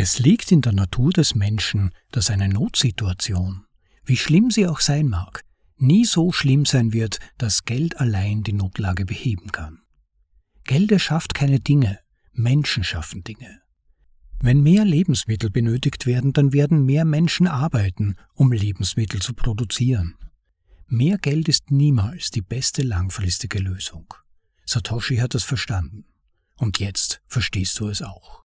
Es liegt in der Natur des Menschen, dass eine Notsituation, wie schlimm sie auch sein mag, nie so schlimm sein wird, dass Geld allein die Notlage beheben kann. Geld erschafft keine Dinge, Menschen schaffen Dinge. Wenn mehr Lebensmittel benötigt werden, dann werden mehr Menschen arbeiten, um Lebensmittel zu produzieren. Mehr Geld ist niemals die beste langfristige Lösung. Satoshi hat das verstanden. Und jetzt verstehst du es auch.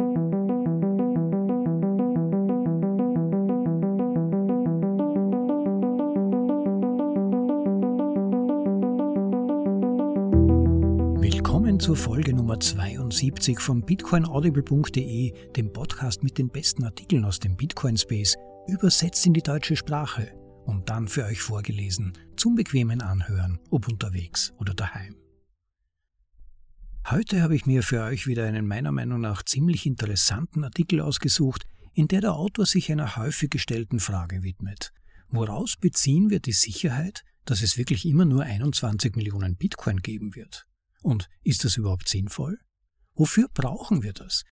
Zur Folge Nummer 72 von bitcoinaudible.de, dem Podcast mit den besten Artikeln aus dem Bitcoin Space, übersetzt in die deutsche Sprache und dann für euch vorgelesen zum bequemen Anhören, ob unterwegs oder daheim. Heute habe ich mir für euch wieder einen meiner Meinung nach ziemlich interessanten Artikel ausgesucht, in der der Autor sich einer häufig gestellten Frage widmet. Woraus beziehen wir die Sicherheit, dass es wirklich immer nur 21 Millionen Bitcoin geben wird? Und ist das überhaupt sinnvoll? Wofür brauchen wir das?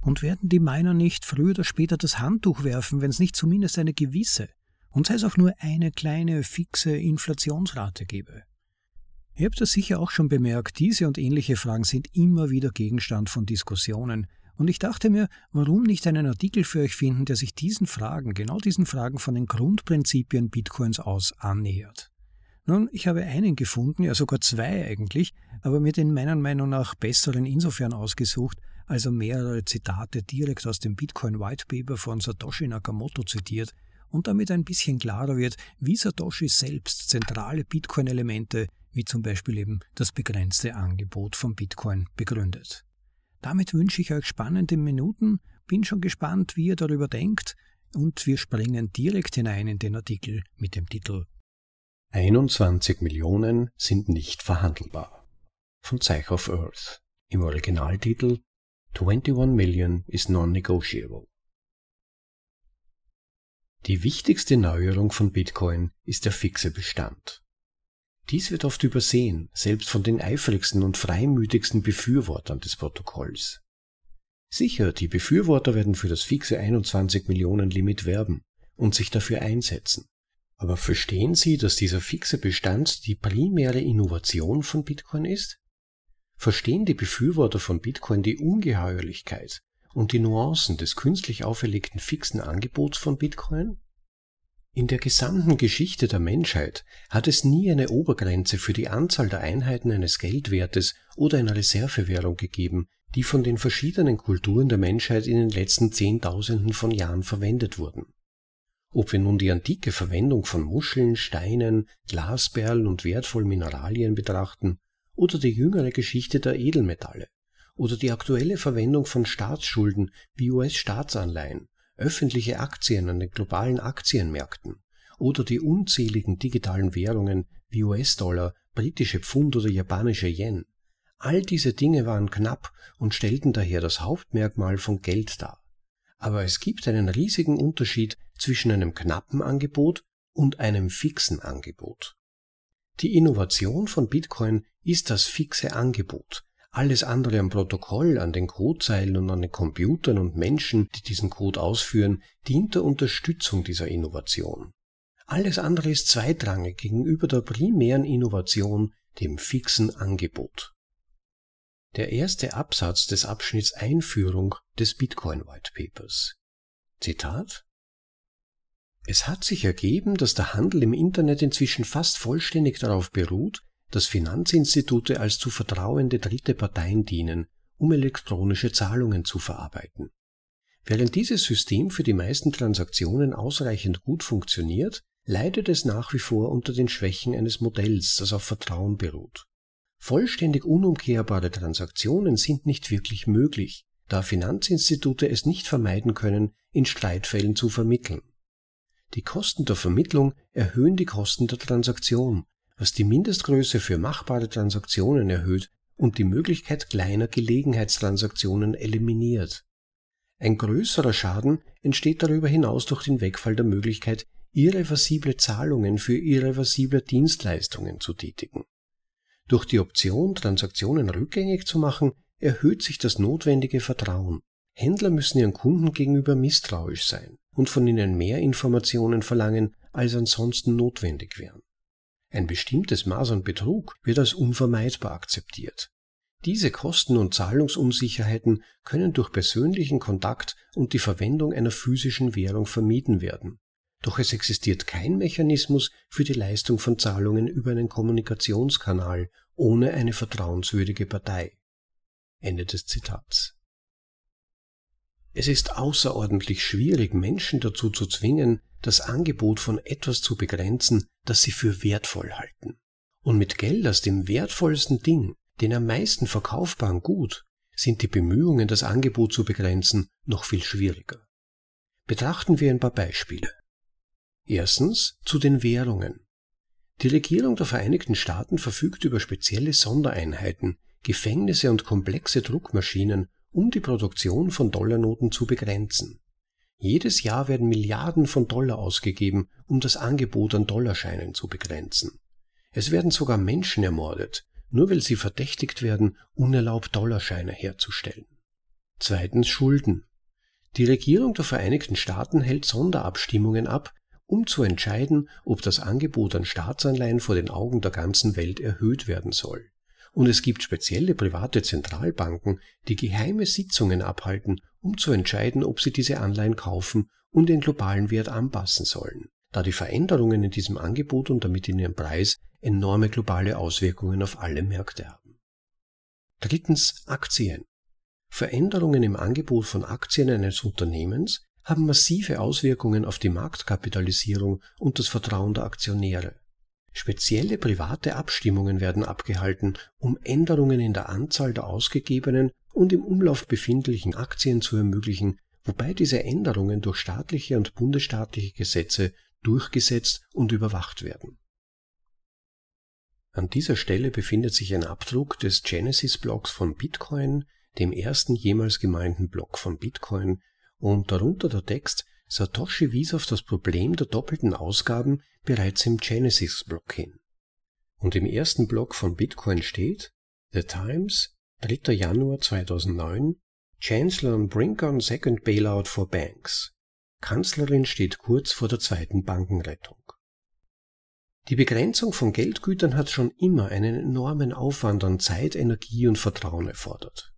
Und werden die Miner nicht früher oder später das Handtuch werfen, wenn es nicht zumindest eine gewisse, und sei es auch nur eine kleine fixe Inflationsrate gebe. Ihr habt das sicher auch schon bemerkt, diese und ähnliche Fragen sind immer wieder Gegenstand von Diskussionen, und ich dachte mir, warum nicht einen Artikel für euch finden, der sich diesen Fragen, genau diesen Fragen von den Grundprinzipien Bitcoins aus annähert. Nun, ich habe einen gefunden, ja sogar zwei eigentlich, aber mir den meiner Meinung nach besseren insofern ausgesucht, also mehrere Zitate direkt aus dem Bitcoin White Paper von Satoshi Nakamoto zitiert, und damit ein bisschen klarer wird, wie Satoshi selbst zentrale Bitcoin-Elemente, wie zum Beispiel eben das begrenzte Angebot von Bitcoin, begründet. Damit wünsche ich euch spannende Minuten, bin schon gespannt, wie ihr darüber denkt, und wir springen direkt hinein in den Artikel mit dem Titel 21 Millionen sind nicht verhandelbar. Von Zeich of Earth. Im Originaltitel 21 Million is non-negotiable. Die wichtigste Neuerung von Bitcoin ist der fixe Bestand. Dies wird oft übersehen, selbst von den eifrigsten und freimütigsten Befürwortern des Protokolls. Sicher, die Befürworter werden für das fixe 21 Millionen Limit werben und sich dafür einsetzen. Aber verstehen Sie, dass dieser fixe Bestand die primäre Innovation von Bitcoin ist? Verstehen die Befürworter von Bitcoin die Ungeheuerlichkeit und die Nuancen des künstlich auferlegten fixen Angebots von Bitcoin? In der gesamten Geschichte der Menschheit hat es nie eine Obergrenze für die Anzahl der Einheiten eines Geldwertes oder einer Reservewährung gegeben, die von den verschiedenen Kulturen der Menschheit in den letzten Zehntausenden von Jahren verwendet wurden. Ob wir nun die antike Verwendung von Muscheln, Steinen, Glasperlen und wertvollen Mineralien betrachten, oder die jüngere Geschichte der Edelmetalle, oder die aktuelle Verwendung von Staatsschulden wie US-Staatsanleihen, öffentliche Aktien an den globalen Aktienmärkten oder die unzähligen digitalen Währungen wie US-Dollar, britische Pfund oder japanische Yen. All diese Dinge waren knapp und stellten daher das Hauptmerkmal von Geld dar. Aber es gibt einen riesigen Unterschied zwischen einem knappen Angebot und einem fixen Angebot. Die Innovation von Bitcoin ist das fixe Angebot, alles andere am Protokoll, an den Codezeilen und an den Computern und Menschen, die diesen Code ausführen, dient der Unterstützung dieser Innovation. Alles andere ist zweitrangig gegenüber der primären Innovation, dem fixen Angebot. Der erste Absatz des Abschnitts Einführung des Bitcoin White Papers. Zitat Es hat sich ergeben, dass der Handel im Internet inzwischen fast vollständig darauf beruht, dass Finanzinstitute als zu vertrauende dritte Parteien dienen, um elektronische Zahlungen zu verarbeiten. Während dieses System für die meisten Transaktionen ausreichend gut funktioniert, leidet es nach wie vor unter den Schwächen eines Modells, das auf Vertrauen beruht. Vollständig unumkehrbare Transaktionen sind nicht wirklich möglich, da Finanzinstitute es nicht vermeiden können, in Streitfällen zu vermitteln. Die Kosten der Vermittlung erhöhen die Kosten der Transaktion, was die Mindestgröße für machbare Transaktionen erhöht und die Möglichkeit kleiner Gelegenheitstransaktionen eliminiert. Ein größerer Schaden entsteht darüber hinaus durch den Wegfall der Möglichkeit, irreversible Zahlungen für irreversible Dienstleistungen zu tätigen. Durch die Option, Transaktionen rückgängig zu machen, erhöht sich das notwendige Vertrauen. Händler müssen ihren Kunden gegenüber misstrauisch sein und von ihnen mehr Informationen verlangen, als ansonsten notwendig wären. Ein bestimmtes Maß an Betrug wird als unvermeidbar akzeptiert. Diese Kosten und Zahlungsunsicherheiten können durch persönlichen Kontakt und die Verwendung einer physischen Währung vermieden werden. Doch es existiert kein Mechanismus für die Leistung von Zahlungen über einen Kommunikationskanal ohne eine vertrauenswürdige Partei. Ende des Zitats. Es ist außerordentlich schwierig, Menschen dazu zu zwingen, das Angebot von etwas zu begrenzen, das sie für wertvoll halten. Und mit Geld als dem wertvollsten Ding, den am meisten verkaufbaren Gut, sind die Bemühungen, das Angebot zu begrenzen, noch viel schwieriger. Betrachten wir ein paar Beispiele. Erstens zu den Währungen. Die Regierung der Vereinigten Staaten verfügt über spezielle Sondereinheiten, Gefängnisse und komplexe Druckmaschinen, um die Produktion von Dollarnoten zu begrenzen. Jedes Jahr werden Milliarden von Dollar ausgegeben, um das Angebot an Dollarscheinen zu begrenzen. Es werden sogar Menschen ermordet, nur weil sie verdächtigt werden, unerlaubt Dollarscheine herzustellen. Zweitens Schulden. Die Regierung der Vereinigten Staaten hält Sonderabstimmungen ab, um zu entscheiden, ob das Angebot an Staatsanleihen vor den Augen der ganzen Welt erhöht werden soll. Und es gibt spezielle private Zentralbanken, die geheime Sitzungen abhalten, um zu entscheiden, ob sie diese Anleihen kaufen und den globalen Wert anpassen sollen, da die Veränderungen in diesem Angebot und damit in ihrem Preis enorme globale Auswirkungen auf alle Märkte haben. Drittens Aktien. Veränderungen im Angebot von Aktien eines Unternehmens haben massive Auswirkungen auf die Marktkapitalisierung und das Vertrauen der Aktionäre. Spezielle private Abstimmungen werden abgehalten, um Änderungen in der Anzahl der ausgegebenen und im Umlauf befindlichen Aktien zu ermöglichen, wobei diese Änderungen durch staatliche und bundesstaatliche Gesetze durchgesetzt und überwacht werden. An dieser Stelle befindet sich ein Abdruck des Genesis-Blocks von Bitcoin, dem ersten jemals gemeinten Block von Bitcoin, und darunter der Text Satoshi wies auf das Problem der doppelten Ausgaben bereits im Genesis-Block hin. Und im ersten Block von Bitcoin steht The Times, 3. Januar 2009, Chancellor on brink on second bailout for banks. Kanzlerin steht kurz vor der zweiten Bankenrettung. Die Begrenzung von Geldgütern hat schon immer einen enormen Aufwand an Zeit, Energie und Vertrauen erfordert.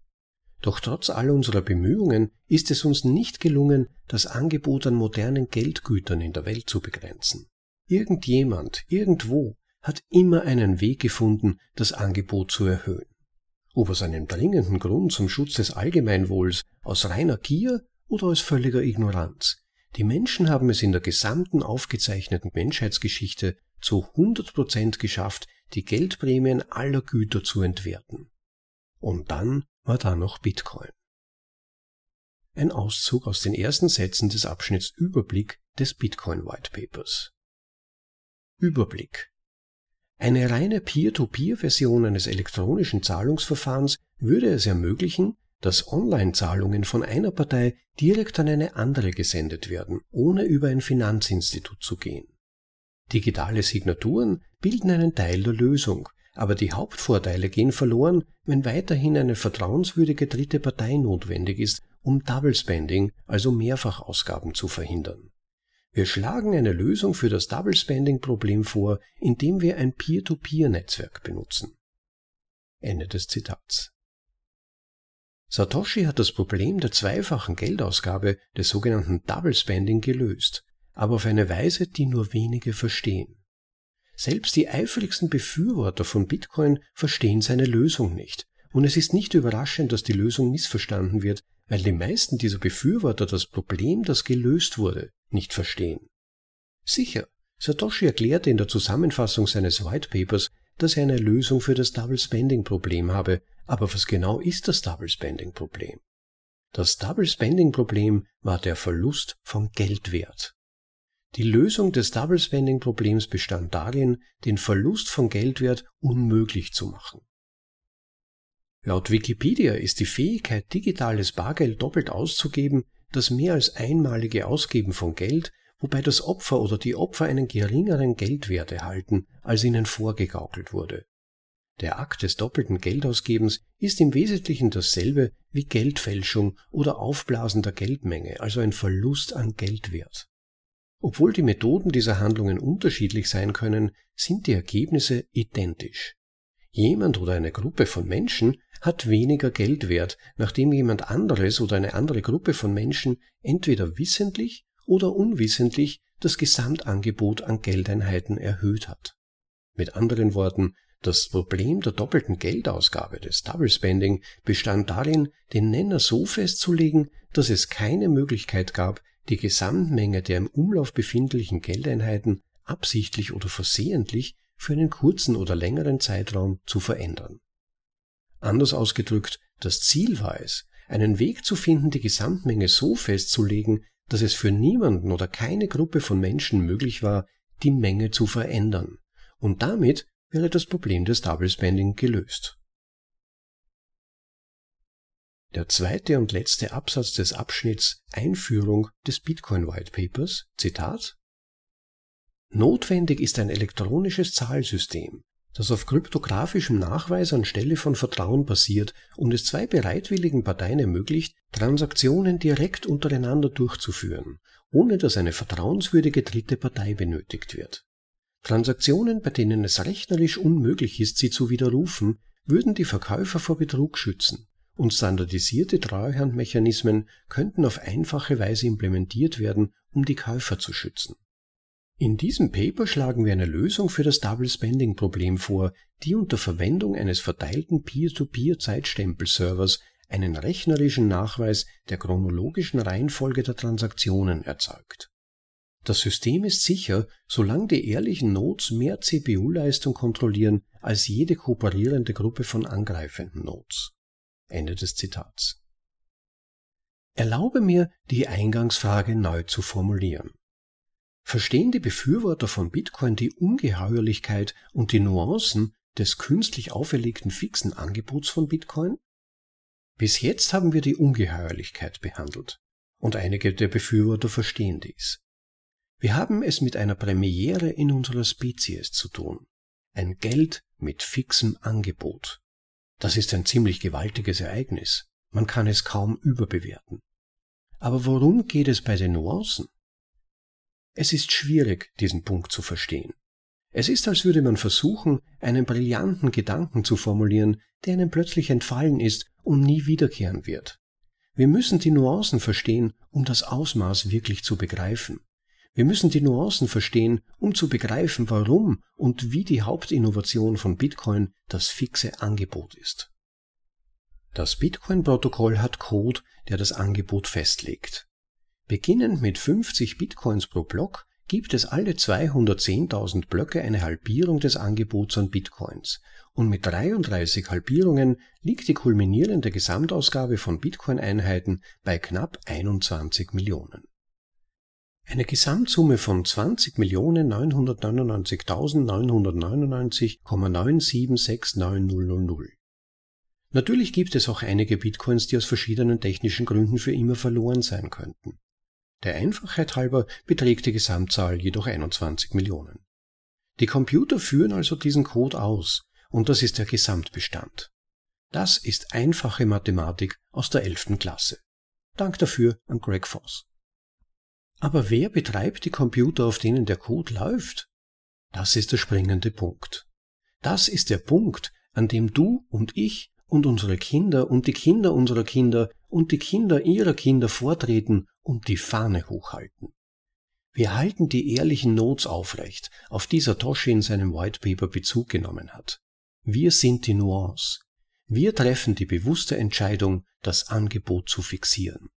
Doch trotz all unserer Bemühungen ist es uns nicht gelungen, das Angebot an modernen Geldgütern in der Welt zu begrenzen. Irgendjemand, irgendwo, hat immer einen Weg gefunden, das Angebot zu erhöhen. Ob aus einem dringenden Grund zum Schutz des Allgemeinwohls, aus reiner Gier oder aus völliger Ignoranz. Die Menschen haben es in der gesamten aufgezeichneten Menschheitsgeschichte zu 100 Prozent geschafft, die Geldprämien aller Güter zu entwerten. Und dann war da noch Bitcoin. Ein Auszug aus den ersten Sätzen des Abschnitts Überblick des Bitcoin White Papers. Überblick. Eine reine Peer-to-Peer-Version eines elektronischen Zahlungsverfahrens würde es ermöglichen, dass Online-Zahlungen von einer Partei direkt an eine andere gesendet werden, ohne über ein Finanzinstitut zu gehen. Digitale Signaturen bilden einen Teil der Lösung, aber die Hauptvorteile gehen verloren, wenn weiterhin eine vertrauenswürdige dritte Partei notwendig ist, um Double Spending, also Mehrfachausgaben zu verhindern. Wir schlagen eine Lösung für das Double Spending Problem vor, indem wir ein Peer-to-Peer-Netzwerk benutzen. Ende des Zitats. Satoshi hat das Problem der zweifachen Geldausgabe des sogenannten Double Spending gelöst, aber auf eine Weise, die nur wenige verstehen. Selbst die eifrigsten Befürworter von Bitcoin verstehen seine Lösung nicht. Und es ist nicht überraschend, dass die Lösung missverstanden wird, weil die meisten dieser Befürworter das Problem, das gelöst wurde, nicht verstehen. Sicher, Satoshi erklärte in der Zusammenfassung seines White Papers, dass er eine Lösung für das Double Spending Problem habe, aber was genau ist das Double Spending Problem? Das Double Spending Problem war der Verlust von Geldwert. Die Lösung des Double Spending Problems bestand darin, den Verlust von Geldwert unmöglich zu machen. Laut Wikipedia ist die Fähigkeit, digitales Bargeld doppelt auszugeben, das mehr als einmalige Ausgeben von Geld, wobei das Opfer oder die Opfer einen geringeren Geldwert erhalten, als ihnen vorgegaukelt wurde. Der Akt des doppelten Geldausgebens ist im Wesentlichen dasselbe wie Geldfälschung oder Aufblasen der Geldmenge, also ein Verlust an Geldwert. Obwohl die Methoden dieser Handlungen unterschiedlich sein können, sind die Ergebnisse identisch. Jemand oder eine Gruppe von Menschen hat weniger Geldwert, nachdem jemand anderes oder eine andere Gruppe von Menschen entweder wissentlich oder unwissentlich das Gesamtangebot an Geldeinheiten erhöht hat. Mit anderen Worten, das Problem der doppelten Geldausgabe des Double Spending bestand darin, den Nenner so festzulegen, dass es keine Möglichkeit gab, die Gesamtmenge der im Umlauf befindlichen Geldeinheiten absichtlich oder versehentlich für einen kurzen oder längeren Zeitraum zu verändern. Anders ausgedrückt, das Ziel war es, einen Weg zu finden, die Gesamtmenge so festzulegen, dass es für niemanden oder keine Gruppe von Menschen möglich war, die Menge zu verändern. Und damit wäre das Problem des Double Spending gelöst. Der zweite und letzte Absatz des Abschnitts Einführung des Bitcoin White Papers, Zitat Notwendig ist ein elektronisches Zahlsystem, das auf kryptografischem Nachweis anstelle von Vertrauen basiert und es zwei bereitwilligen Parteien ermöglicht, Transaktionen direkt untereinander durchzuführen, ohne dass eine vertrauenswürdige dritte Partei benötigt wird. Transaktionen, bei denen es rechnerisch unmöglich ist, sie zu widerrufen, würden die Verkäufer vor Betrug schützen, und standardisierte Treuhandmechanismen könnten auf einfache Weise implementiert werden, um die Käufer zu schützen. In diesem Paper schlagen wir eine Lösung für das Double Spending Problem vor, die unter Verwendung eines verteilten Peer-to-Peer-Zeitstempelservers einen rechnerischen Nachweis der chronologischen Reihenfolge der Transaktionen erzeugt. Das System ist sicher, solange die ehrlichen Nodes mehr CPU-Leistung kontrollieren als jede kooperierende Gruppe von angreifenden Nodes. Ende des Zitats. Erlaube mir, die Eingangsfrage neu zu formulieren. Verstehen die Befürworter von Bitcoin die Ungeheuerlichkeit und die Nuancen des künstlich auferlegten fixen Angebots von Bitcoin? Bis jetzt haben wir die Ungeheuerlichkeit behandelt, und einige der Befürworter verstehen dies. Wir haben es mit einer Premiere in unserer Spezies zu tun. Ein Geld mit fixem Angebot. Das ist ein ziemlich gewaltiges Ereignis. Man kann es kaum überbewerten. Aber worum geht es bei den Nuancen? Es ist schwierig, diesen Punkt zu verstehen. Es ist, als würde man versuchen, einen brillanten Gedanken zu formulieren, der einem plötzlich entfallen ist und nie wiederkehren wird. Wir müssen die Nuancen verstehen, um das Ausmaß wirklich zu begreifen. Wir müssen die Nuancen verstehen, um zu begreifen, warum und wie die Hauptinnovation von Bitcoin das fixe Angebot ist. Das Bitcoin-Protokoll hat Code, der das Angebot festlegt. Beginnend mit 50 Bitcoins pro Block gibt es alle 210.000 Blöcke eine Halbierung des Angebots an Bitcoins und mit 33 Halbierungen liegt die kulminierende Gesamtausgabe von Bitcoin-Einheiten bei knapp 21 Millionen. Eine Gesamtsumme von 20.999.999,9769000. Natürlich gibt es auch einige Bitcoins, die aus verschiedenen technischen Gründen für immer verloren sein könnten. Der Einfachheit halber beträgt die Gesamtzahl jedoch 21 Millionen. Die Computer führen also diesen Code aus, und das ist der Gesamtbestand. Das ist einfache Mathematik aus der 11. Klasse. Dank dafür an Greg Foss. Aber wer betreibt die Computer, auf denen der Code läuft? Das ist der springende Punkt. Das ist der Punkt, an dem du und ich und unsere Kinder und die Kinder unserer Kinder und die Kinder ihrer Kinder vortreten und die Fahne hochhalten. Wir halten die ehrlichen Notes aufrecht, auf die Satoshi in seinem White Paper Bezug genommen hat. Wir sind die Nuance. Wir treffen die bewusste Entscheidung, das Angebot zu fixieren.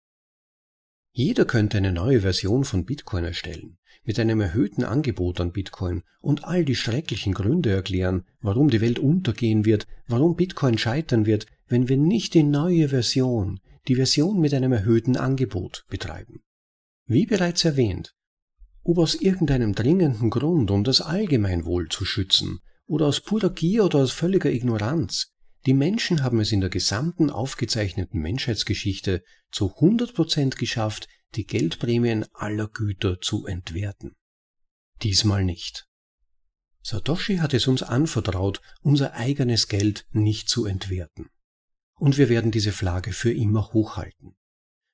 Jeder könnte eine neue Version von Bitcoin erstellen, mit einem erhöhten Angebot an Bitcoin und all die schrecklichen Gründe erklären, warum die Welt untergehen wird, warum Bitcoin scheitern wird, wenn wir nicht die neue Version, die Version mit einem erhöhten Angebot betreiben. Wie bereits erwähnt, ob aus irgendeinem dringenden Grund, um das Allgemeinwohl zu schützen, oder aus purer Gier oder aus völliger Ignoranz, Die Menschen haben es in der gesamten aufgezeichneten Menschheitsgeschichte zu 100% geschafft, die Geldprämien aller Güter zu entwerten. Diesmal nicht. Satoshi hat es uns anvertraut, unser eigenes Geld nicht zu entwerten. Und wir werden diese Flagge für immer hochhalten.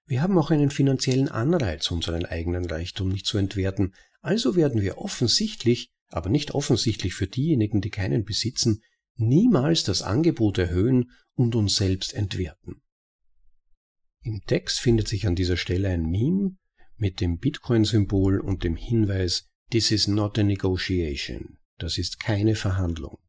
Wir haben auch einen finanziellen Anreiz, unseren eigenen Reichtum nicht zu entwerten, also werden wir offensichtlich, aber nicht offensichtlich für diejenigen, die keinen besitzen, niemals das Angebot erhöhen und uns selbst entwerten. Im Text findet sich an dieser Stelle ein Meme mit dem Bitcoin-Symbol und dem Hinweis This is not a negotiation. Das ist keine Verhandlung.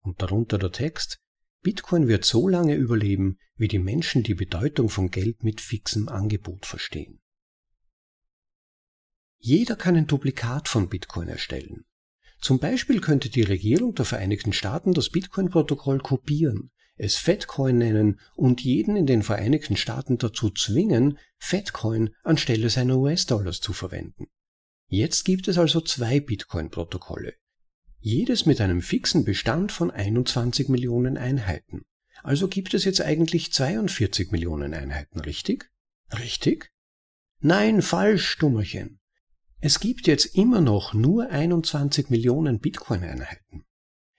Und darunter der Text Bitcoin wird so lange überleben, wie die Menschen die Bedeutung von Geld mit fixem Angebot verstehen. Jeder kann ein Duplikat von Bitcoin erstellen. Zum Beispiel könnte die Regierung der Vereinigten Staaten das Bitcoin-Protokoll kopieren, es Fatcoin nennen und jeden in den Vereinigten Staaten dazu zwingen, Fatcoin anstelle seiner US-Dollars zu verwenden. Jetzt gibt es also zwei Bitcoin-Protokolle. Jedes mit einem fixen Bestand von 21 Millionen Einheiten. Also gibt es jetzt eigentlich 42 Millionen Einheiten, richtig? Richtig? Nein, falsch, Stummerchen. Es gibt jetzt immer noch nur 21 Millionen Bitcoin-Einheiten.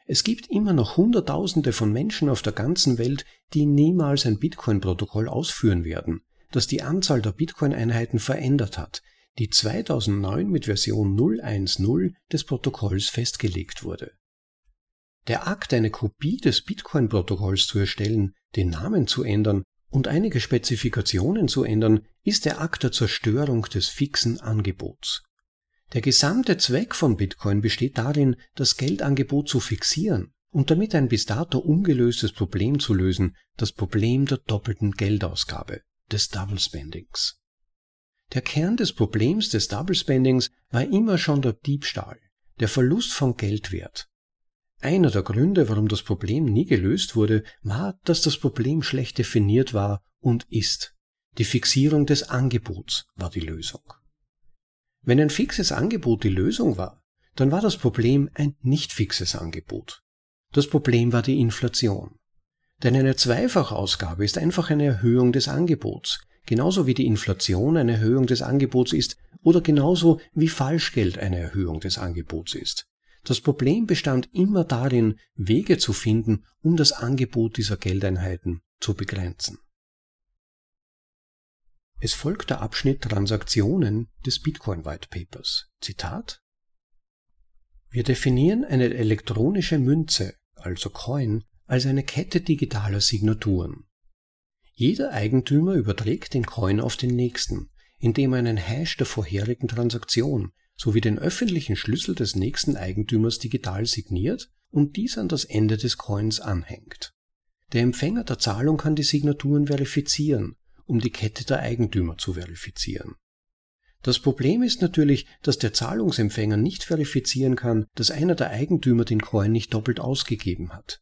Es gibt immer noch Hunderttausende von Menschen auf der ganzen Welt, die niemals ein Bitcoin-Protokoll ausführen werden, das die Anzahl der Bitcoin-Einheiten verändert hat, die 2009 mit Version 0.1.0 des Protokolls festgelegt wurde. Der Akt, eine Kopie des Bitcoin-Protokolls zu erstellen, den Namen zu ändern und einige Spezifikationen zu ändern, ist der Akt der Zerstörung des fixen Angebots. Der gesamte Zweck von Bitcoin besteht darin, das Geldangebot zu fixieren und damit ein bis dato ungelöstes Problem zu lösen, das Problem der doppelten Geldausgabe, des Double Spendings. Der Kern des Problems des Double Spendings war immer schon der Diebstahl, der Verlust von Geldwert. Einer der Gründe, warum das Problem nie gelöst wurde, war, dass das Problem schlecht definiert war und ist. Die Fixierung des Angebots war die Lösung. Wenn ein fixes Angebot die Lösung war, dann war das Problem ein nicht fixes Angebot. Das Problem war die Inflation. Denn eine Zweifachausgabe ist einfach eine Erhöhung des Angebots, genauso wie die Inflation eine Erhöhung des Angebots ist oder genauso wie Falschgeld eine Erhöhung des Angebots ist. Das Problem bestand immer darin, Wege zu finden, um das Angebot dieser Geldeinheiten zu begrenzen. Es folgt der Abschnitt Transaktionen des Bitcoin White Papers. Zitat Wir definieren eine elektronische Münze, also Coin, als eine Kette digitaler Signaturen. Jeder Eigentümer überträgt den Coin auf den nächsten, indem er einen Hash der vorherigen Transaktion sowie den öffentlichen Schlüssel des nächsten Eigentümers digital signiert und dies an das Ende des Coins anhängt. Der Empfänger der Zahlung kann die Signaturen verifizieren um die Kette der Eigentümer zu verifizieren. Das Problem ist natürlich, dass der Zahlungsempfänger nicht verifizieren kann, dass einer der Eigentümer den Coin nicht doppelt ausgegeben hat.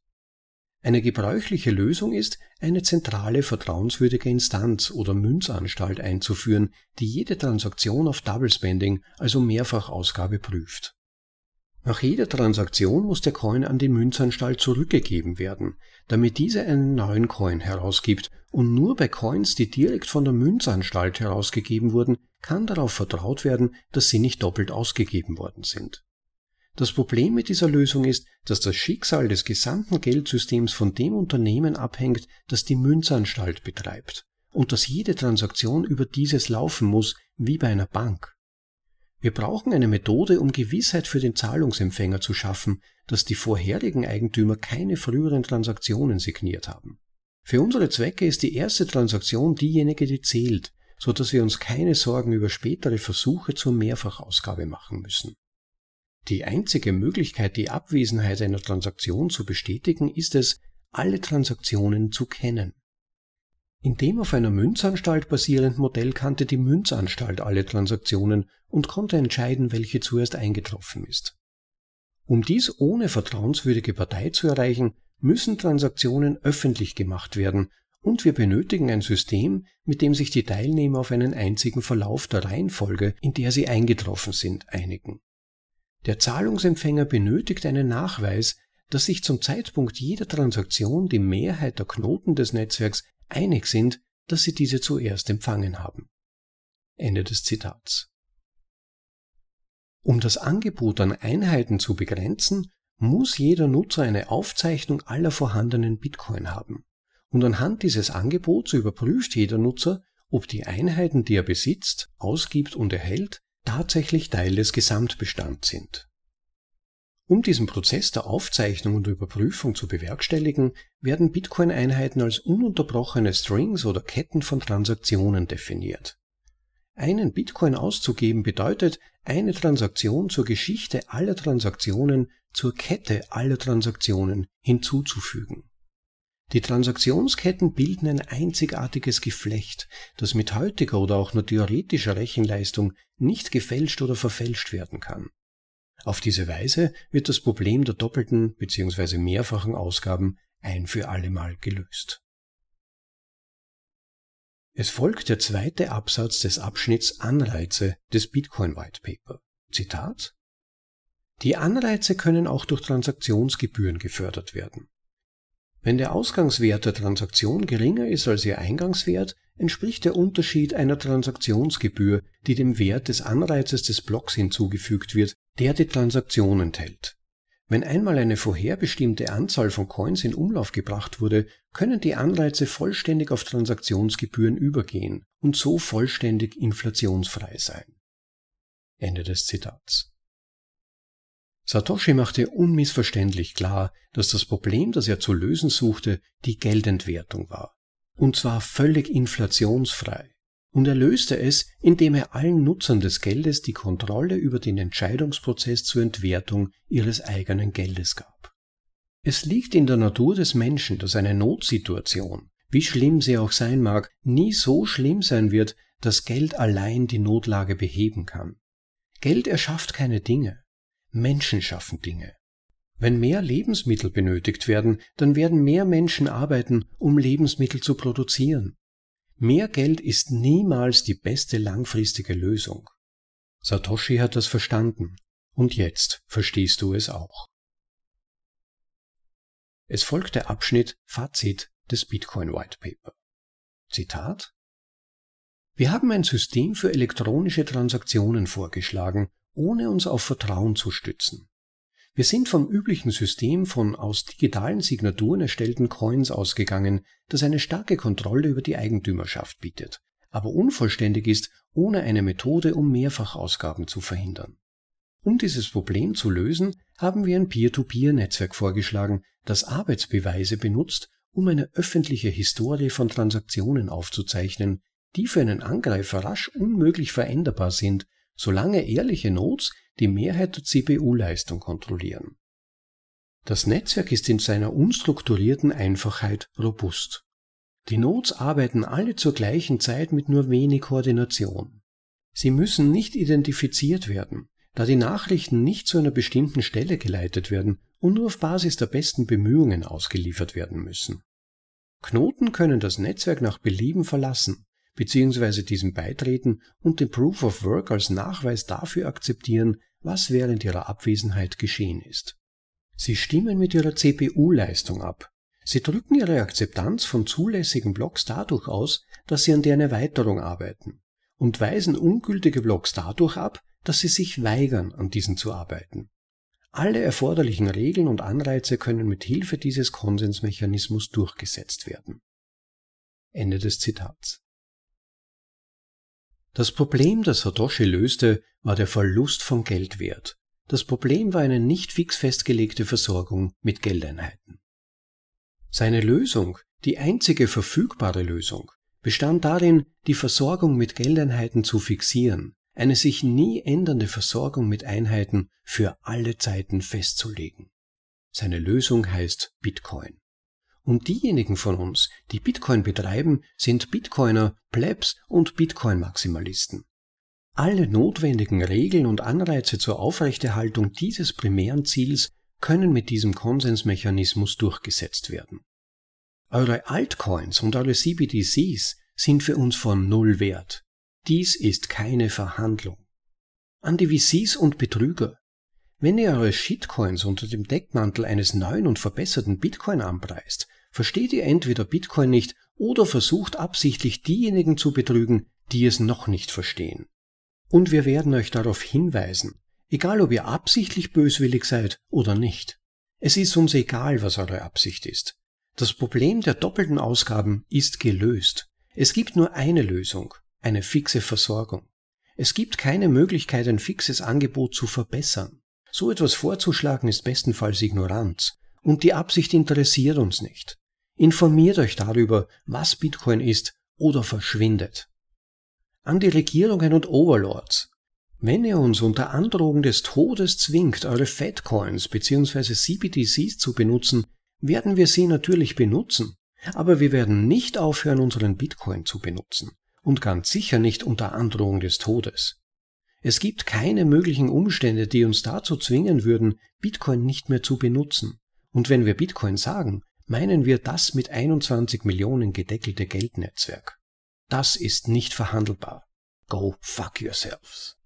Eine gebräuchliche Lösung ist, eine zentrale vertrauenswürdige Instanz oder Münzanstalt einzuführen, die jede Transaktion auf Double Spending, also Mehrfachausgabe, prüft. Nach jeder Transaktion muss der Coin an die Münzanstalt zurückgegeben werden, damit diese einen neuen Coin herausgibt und nur bei Coins, die direkt von der Münzanstalt herausgegeben wurden, kann darauf vertraut werden, dass sie nicht doppelt ausgegeben worden sind. Das Problem mit dieser Lösung ist, dass das Schicksal des gesamten Geldsystems von dem Unternehmen abhängt, das die Münzanstalt betreibt und dass jede Transaktion über dieses laufen muss, wie bei einer Bank. Wir brauchen eine Methode, um Gewissheit für den Zahlungsempfänger zu schaffen, dass die vorherigen Eigentümer keine früheren Transaktionen signiert haben. Für unsere Zwecke ist die erste Transaktion diejenige, die zählt, so dass wir uns keine Sorgen über spätere Versuche zur Mehrfachausgabe machen müssen. Die einzige Möglichkeit, die Abwesenheit einer Transaktion zu bestätigen, ist es, alle Transaktionen zu kennen. In dem auf einer Münzanstalt basierenden Modell kannte die Münzanstalt alle Transaktionen und konnte entscheiden, welche zuerst eingetroffen ist. Um dies ohne vertrauenswürdige Partei zu erreichen, müssen Transaktionen öffentlich gemacht werden und wir benötigen ein System, mit dem sich die Teilnehmer auf einen einzigen Verlauf der Reihenfolge, in der sie eingetroffen sind, einigen. Der Zahlungsempfänger benötigt einen Nachweis, dass sich zum Zeitpunkt jeder Transaktion die Mehrheit der Knoten des Netzwerks einig sind, dass sie diese zuerst empfangen haben. Ende des Zitats. Um das Angebot an Einheiten zu begrenzen, muss jeder Nutzer eine Aufzeichnung aller vorhandenen Bitcoin haben. Und anhand dieses Angebots überprüft jeder Nutzer, ob die Einheiten, die er besitzt, ausgibt und erhält, tatsächlich Teil des Gesamtbestands sind. Um diesen Prozess der Aufzeichnung und Überprüfung zu bewerkstelligen, werden Bitcoin-Einheiten als ununterbrochene Strings oder Ketten von Transaktionen definiert. Einen Bitcoin auszugeben bedeutet, eine Transaktion zur Geschichte aller Transaktionen, zur Kette aller Transaktionen hinzuzufügen. Die Transaktionsketten bilden ein einzigartiges Geflecht, das mit heutiger oder auch nur theoretischer Rechenleistung nicht gefälscht oder verfälscht werden kann. Auf diese Weise wird das Problem der doppelten bzw. mehrfachen Ausgaben ein für allemal gelöst. Es folgt der zweite Absatz des Abschnitts Anreize des Bitcoin White Paper. Zitat Die Anreize können auch durch Transaktionsgebühren gefördert werden. Wenn der Ausgangswert der Transaktion geringer ist als ihr Eingangswert, entspricht der Unterschied einer Transaktionsgebühr, die dem Wert des Anreizes des Blocks hinzugefügt wird, der die Transaktion enthält. Wenn einmal eine vorherbestimmte Anzahl von Coins in Umlauf gebracht wurde, können die Anreize vollständig auf Transaktionsgebühren übergehen und so vollständig inflationsfrei sein. Ende des Zitats. Satoshi machte unmissverständlich klar, dass das Problem, das er zu lösen suchte, die Geldentwertung war. Und zwar völlig inflationsfrei und er löste es, indem er allen Nutzern des Geldes die Kontrolle über den Entscheidungsprozess zur Entwertung ihres eigenen Geldes gab. Es liegt in der Natur des Menschen, dass eine Notsituation, wie schlimm sie auch sein mag, nie so schlimm sein wird, dass Geld allein die Notlage beheben kann. Geld erschafft keine Dinge, Menschen schaffen Dinge. Wenn mehr Lebensmittel benötigt werden, dann werden mehr Menschen arbeiten, um Lebensmittel zu produzieren. Mehr Geld ist niemals die beste langfristige Lösung. Satoshi hat das verstanden und jetzt verstehst du es auch. Es folgt der Abschnitt Fazit des Bitcoin White Paper. Zitat Wir haben ein System für elektronische Transaktionen vorgeschlagen, ohne uns auf Vertrauen zu stützen. Wir sind vom üblichen System von aus digitalen Signaturen erstellten Coins ausgegangen, das eine starke Kontrolle über die Eigentümerschaft bietet, aber unvollständig ist, ohne eine Methode, um Mehrfachausgaben zu verhindern. Um dieses Problem zu lösen, haben wir ein Peer-to-Peer-Netzwerk vorgeschlagen, das Arbeitsbeweise benutzt, um eine öffentliche Historie von Transaktionen aufzuzeichnen, die für einen Angreifer rasch unmöglich veränderbar sind, solange ehrliche Nodes die Mehrheit der CPU-Leistung kontrollieren. Das Netzwerk ist in seiner unstrukturierten Einfachheit robust. Die Nodes arbeiten alle zur gleichen Zeit mit nur wenig Koordination. Sie müssen nicht identifiziert werden, da die Nachrichten nicht zu einer bestimmten Stelle geleitet werden und nur auf Basis der besten Bemühungen ausgeliefert werden müssen. Knoten können das Netzwerk nach Belieben verlassen, bzw. diesem beitreten und den Proof of Work als Nachweis dafür akzeptieren, was während ihrer Abwesenheit geschehen ist. Sie stimmen mit ihrer CPU-Leistung ab. Sie drücken ihre Akzeptanz von zulässigen Blocks dadurch aus, dass sie an deren Erweiterung arbeiten und weisen ungültige Blocks dadurch ab, dass sie sich weigern, an diesen zu arbeiten. Alle erforderlichen Regeln und Anreize können mit Hilfe dieses Konsensmechanismus durchgesetzt werden. Ende des Zitats. Das Problem, das Satoshi löste, war der Verlust von Geldwert. Das Problem war eine nicht fix festgelegte Versorgung mit Geldeinheiten. Seine Lösung, die einzige verfügbare Lösung, bestand darin, die Versorgung mit Geldeinheiten zu fixieren, eine sich nie ändernde Versorgung mit Einheiten für alle Zeiten festzulegen. Seine Lösung heißt Bitcoin. Und diejenigen von uns, die Bitcoin betreiben, sind Bitcoiner, Plebs und Bitcoin-Maximalisten. Alle notwendigen Regeln und Anreize zur Aufrechterhaltung dieses primären Ziels können mit diesem Konsensmechanismus durchgesetzt werden. Eure Altcoins und eure CBDCs sind für uns von Null wert. Dies ist keine Verhandlung. An die VCs und Betrüger. Wenn ihr eure Shitcoins unter dem Deckmantel eines neuen und verbesserten Bitcoin anpreist, versteht ihr entweder Bitcoin nicht oder versucht absichtlich diejenigen zu betrügen, die es noch nicht verstehen. Und wir werden euch darauf hinweisen, egal ob ihr absichtlich böswillig seid oder nicht. Es ist uns egal, was eure Absicht ist. Das Problem der doppelten Ausgaben ist gelöst. Es gibt nur eine Lösung, eine fixe Versorgung. Es gibt keine Möglichkeit, ein fixes Angebot zu verbessern. So etwas vorzuschlagen ist bestenfalls Ignoranz. Und die Absicht interessiert uns nicht. Informiert euch darüber, was Bitcoin ist oder verschwindet. An die Regierungen und Overlords. Wenn ihr uns unter Androhung des Todes zwingt, eure Fatcoins bzw. CBDCs zu benutzen, werden wir sie natürlich benutzen. Aber wir werden nicht aufhören, unseren Bitcoin zu benutzen. Und ganz sicher nicht unter Androhung des Todes. Es gibt keine möglichen Umstände, die uns dazu zwingen würden, Bitcoin nicht mehr zu benutzen. Und wenn wir Bitcoin sagen, meinen wir das mit 21 Millionen gedeckelte Geldnetzwerk. Das ist nicht verhandelbar. Go fuck yourselves.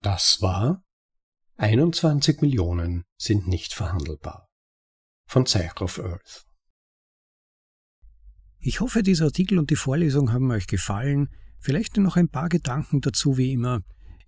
Das war 21 Millionen sind nicht verhandelbar. Von Zeich of Earth. Ich hoffe, dieser Artikel und die Vorlesung haben euch gefallen. Vielleicht noch ein paar Gedanken dazu wie immer.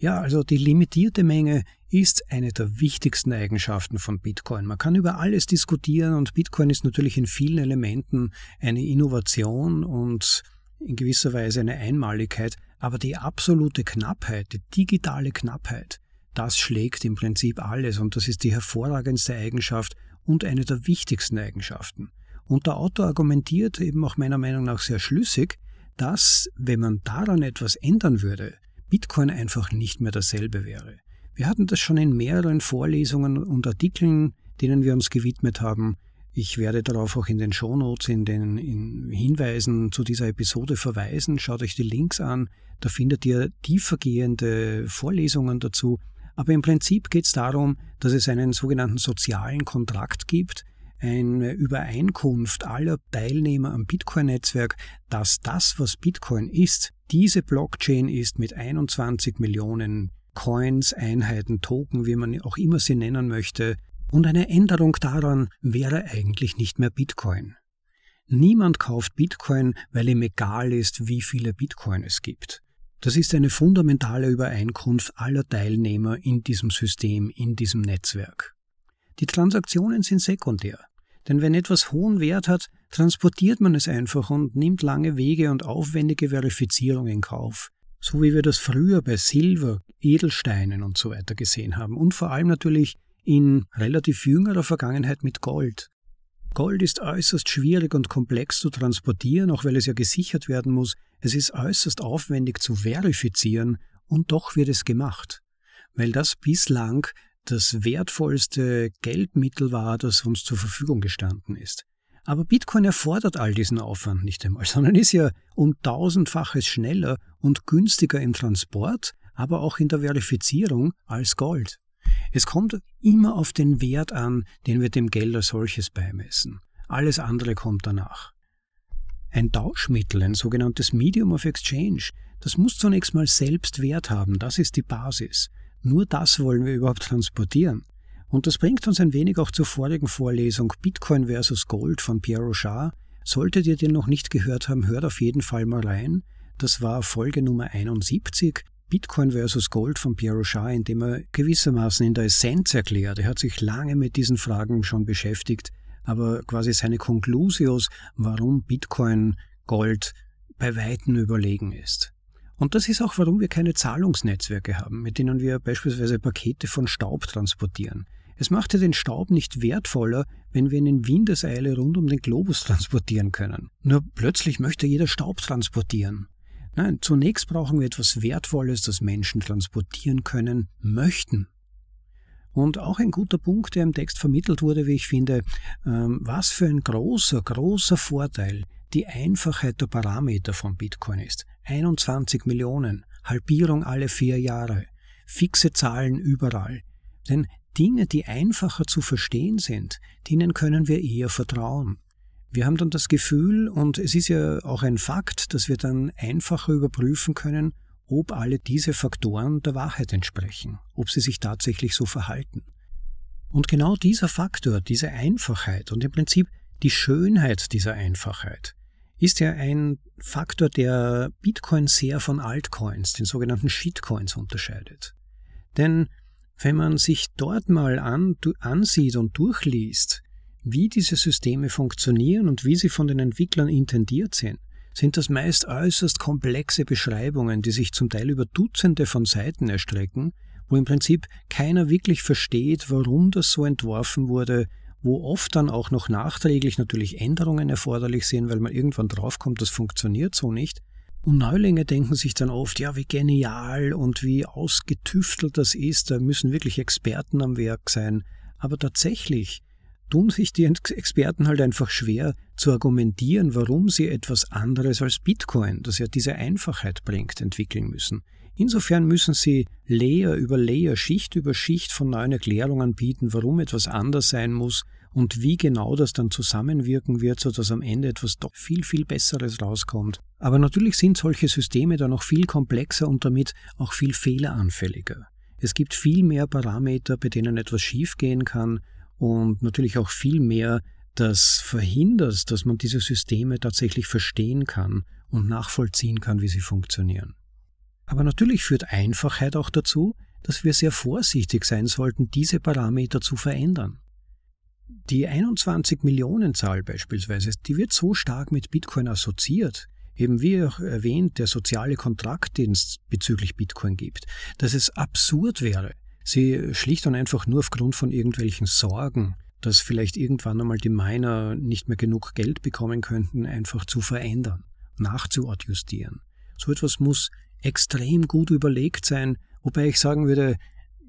Ja, also die limitierte Menge ist eine der wichtigsten Eigenschaften von Bitcoin. Man kann über alles diskutieren und Bitcoin ist natürlich in vielen Elementen eine Innovation und in gewisser Weise eine Einmaligkeit, aber die absolute Knappheit, die digitale Knappheit, das schlägt im Prinzip alles und das ist die hervorragendste Eigenschaft und eine der wichtigsten Eigenschaften. Und der Autor argumentiert eben auch meiner Meinung nach sehr schlüssig, dass, wenn man daran etwas ändern würde, Bitcoin einfach nicht mehr dasselbe wäre. Wir hatten das schon in mehreren Vorlesungen und Artikeln, denen wir uns gewidmet haben. Ich werde darauf auch in den Shownotes, in den in Hinweisen zu dieser Episode verweisen. Schaut euch die Links an, da findet ihr tiefergehende Vorlesungen dazu. Aber im Prinzip geht es darum, dass es einen sogenannten sozialen Kontrakt gibt, eine Übereinkunft aller Teilnehmer am Bitcoin-Netzwerk, dass das, was Bitcoin ist, diese Blockchain ist mit 21 Millionen Coins, Einheiten, Token, wie man auch immer sie nennen möchte, und eine Änderung daran wäre eigentlich nicht mehr Bitcoin. Niemand kauft Bitcoin, weil ihm egal ist, wie viele Bitcoin es gibt. Das ist eine fundamentale Übereinkunft aller Teilnehmer in diesem System, in diesem Netzwerk. Die Transaktionen sind sekundär. Denn wenn etwas hohen Wert hat, transportiert man es einfach und nimmt lange Wege und aufwendige Verifizierung in Kauf. So wie wir das früher bei Silber, Edelsteinen und so weiter gesehen haben. Und vor allem natürlich in relativ jüngerer Vergangenheit mit Gold. Gold ist äußerst schwierig und komplex zu transportieren, auch weil es ja gesichert werden muss. Es ist äußerst aufwendig zu verifizieren und doch wird es gemacht. Weil das bislang das wertvollste Geldmittel war, das uns zur Verfügung gestanden ist. Aber Bitcoin erfordert all diesen Aufwand nicht einmal, sondern ist ja um tausendfaches schneller und günstiger im Transport, aber auch in der Verifizierung als Gold. Es kommt immer auf den Wert an, den wir dem Geld als solches beimessen. Alles andere kommt danach. Ein Tauschmittel, ein sogenanntes Medium of Exchange, das muss zunächst mal selbst Wert haben, das ist die Basis. Nur das wollen wir überhaupt transportieren. Und das bringt uns ein wenig auch zur vorigen Vorlesung Bitcoin versus Gold von Pierre Rochard. Solltet ihr den noch nicht gehört haben, hört auf jeden Fall mal rein. Das war Folge Nummer 71, Bitcoin versus Gold von Pierre Rochard, in dem er gewissermaßen in der Essenz erklärt. Er hat sich lange mit diesen Fragen schon beschäftigt, aber quasi seine Conclusios, warum Bitcoin Gold bei Weitem überlegen ist. Und das ist auch, warum wir keine Zahlungsnetzwerke haben, mit denen wir beispielsweise Pakete von Staub transportieren. Es macht ja den Staub nicht wertvoller, wenn wir ihn in Windeseile rund um den Globus transportieren können. Nur plötzlich möchte jeder Staub transportieren. Nein, zunächst brauchen wir etwas Wertvolles, das Menschen transportieren können, möchten. Und auch ein guter Punkt, der im Text vermittelt wurde, wie ich finde, ähm, was für ein großer, großer Vorteil die Einfachheit der Parameter von Bitcoin ist. 21 Millionen, Halbierung alle vier Jahre, fixe Zahlen überall. Denn Dinge, die einfacher zu verstehen sind, denen können wir eher vertrauen. Wir haben dann das Gefühl, und es ist ja auch ein Fakt, dass wir dann einfacher überprüfen können, ob alle diese Faktoren der Wahrheit entsprechen, ob sie sich tatsächlich so verhalten. Und genau dieser Faktor, diese Einfachheit und im Prinzip die Schönheit dieser Einfachheit, ist ja ein Faktor, der Bitcoin sehr von Altcoins, den sogenannten Shitcoins, unterscheidet. Denn wenn man sich dort mal an, ansieht und durchliest, wie diese Systeme funktionieren und wie sie von den Entwicklern intendiert sind, sind das meist äußerst komplexe Beschreibungen, die sich zum Teil über Dutzende von Seiten erstrecken, wo im Prinzip keiner wirklich versteht, warum das so entworfen wurde, wo oft dann auch noch nachträglich natürlich Änderungen erforderlich sind, weil man irgendwann draufkommt, das funktioniert so nicht. Und Neulinge denken sich dann oft, ja, wie genial und wie ausgetüftelt das ist, da müssen wirklich Experten am Werk sein. Aber tatsächlich tun sich die Experten halt einfach schwer zu argumentieren, warum sie etwas anderes als Bitcoin, das ja diese Einfachheit bringt, entwickeln müssen. Insofern müssen sie Layer über Layer, Schicht über Schicht von neuen Erklärungen bieten, warum etwas anders sein muss und wie genau das dann zusammenwirken wird, sodass am Ende etwas doch viel, viel Besseres rauskommt. Aber natürlich sind solche Systeme dann noch viel komplexer und damit auch viel fehleranfälliger. Es gibt viel mehr Parameter, bei denen etwas schiefgehen kann und natürlich auch viel mehr, das verhindert, dass man diese Systeme tatsächlich verstehen kann und nachvollziehen kann, wie sie funktionieren. Aber natürlich führt Einfachheit auch dazu, dass wir sehr vorsichtig sein sollten, diese Parameter zu verändern. Die 21 Millionen Zahl beispielsweise, die wird so stark mit Bitcoin assoziiert, eben wie auch erwähnt, der soziale Kontrakt, den es bezüglich Bitcoin gibt, dass es absurd wäre, sie schlicht und einfach nur aufgrund von irgendwelchen Sorgen, dass vielleicht irgendwann einmal die Miner nicht mehr genug Geld bekommen könnten, einfach zu verändern, nachzuadjustieren. So etwas muss extrem gut überlegt sein, wobei ich sagen würde,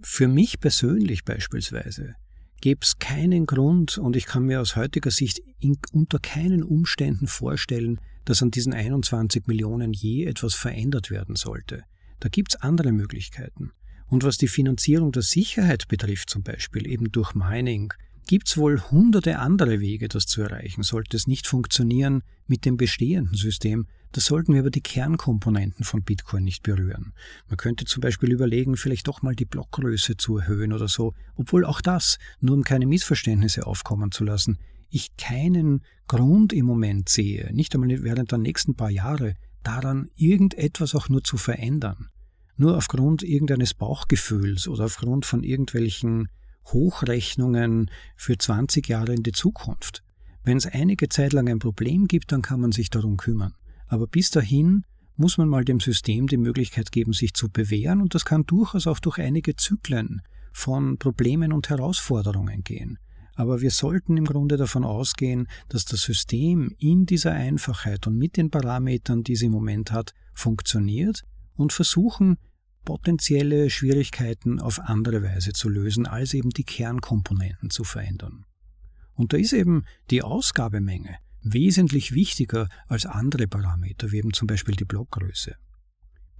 für mich persönlich beispielsweise gäbe es keinen Grund und ich kann mir aus heutiger Sicht in, unter keinen Umständen vorstellen, dass an diesen 21 Millionen je etwas verändert werden sollte. Da gibt es andere Möglichkeiten. Und was die Finanzierung der Sicherheit betrifft, zum Beispiel eben durch Mining, gibt es wohl hunderte andere Wege, das zu erreichen. Sollte es nicht funktionieren mit dem bestehenden System, da sollten wir aber die Kernkomponenten von Bitcoin nicht berühren. Man könnte zum Beispiel überlegen, vielleicht doch mal die Blockgröße zu erhöhen oder so, obwohl auch das, nur um keine Missverständnisse aufkommen zu lassen, ich keinen Grund im Moment sehe, nicht einmal während der nächsten paar Jahre, daran irgendetwas auch nur zu verändern nur aufgrund irgendeines Bauchgefühls oder aufgrund von irgendwelchen Hochrechnungen für 20 Jahre in die Zukunft. Wenn es einige Zeit lang ein Problem gibt, dann kann man sich darum kümmern. Aber bis dahin muss man mal dem System die Möglichkeit geben, sich zu bewähren und das kann durchaus auch durch einige Zyklen von Problemen und Herausforderungen gehen. Aber wir sollten im Grunde davon ausgehen, dass das System in dieser Einfachheit und mit den Parametern, die es im Moment hat, funktioniert und versuchen, potenzielle Schwierigkeiten auf andere Weise zu lösen, als eben die Kernkomponenten zu verändern. Und da ist eben die Ausgabemenge wesentlich wichtiger als andere Parameter, wie eben zum Beispiel die Blockgröße.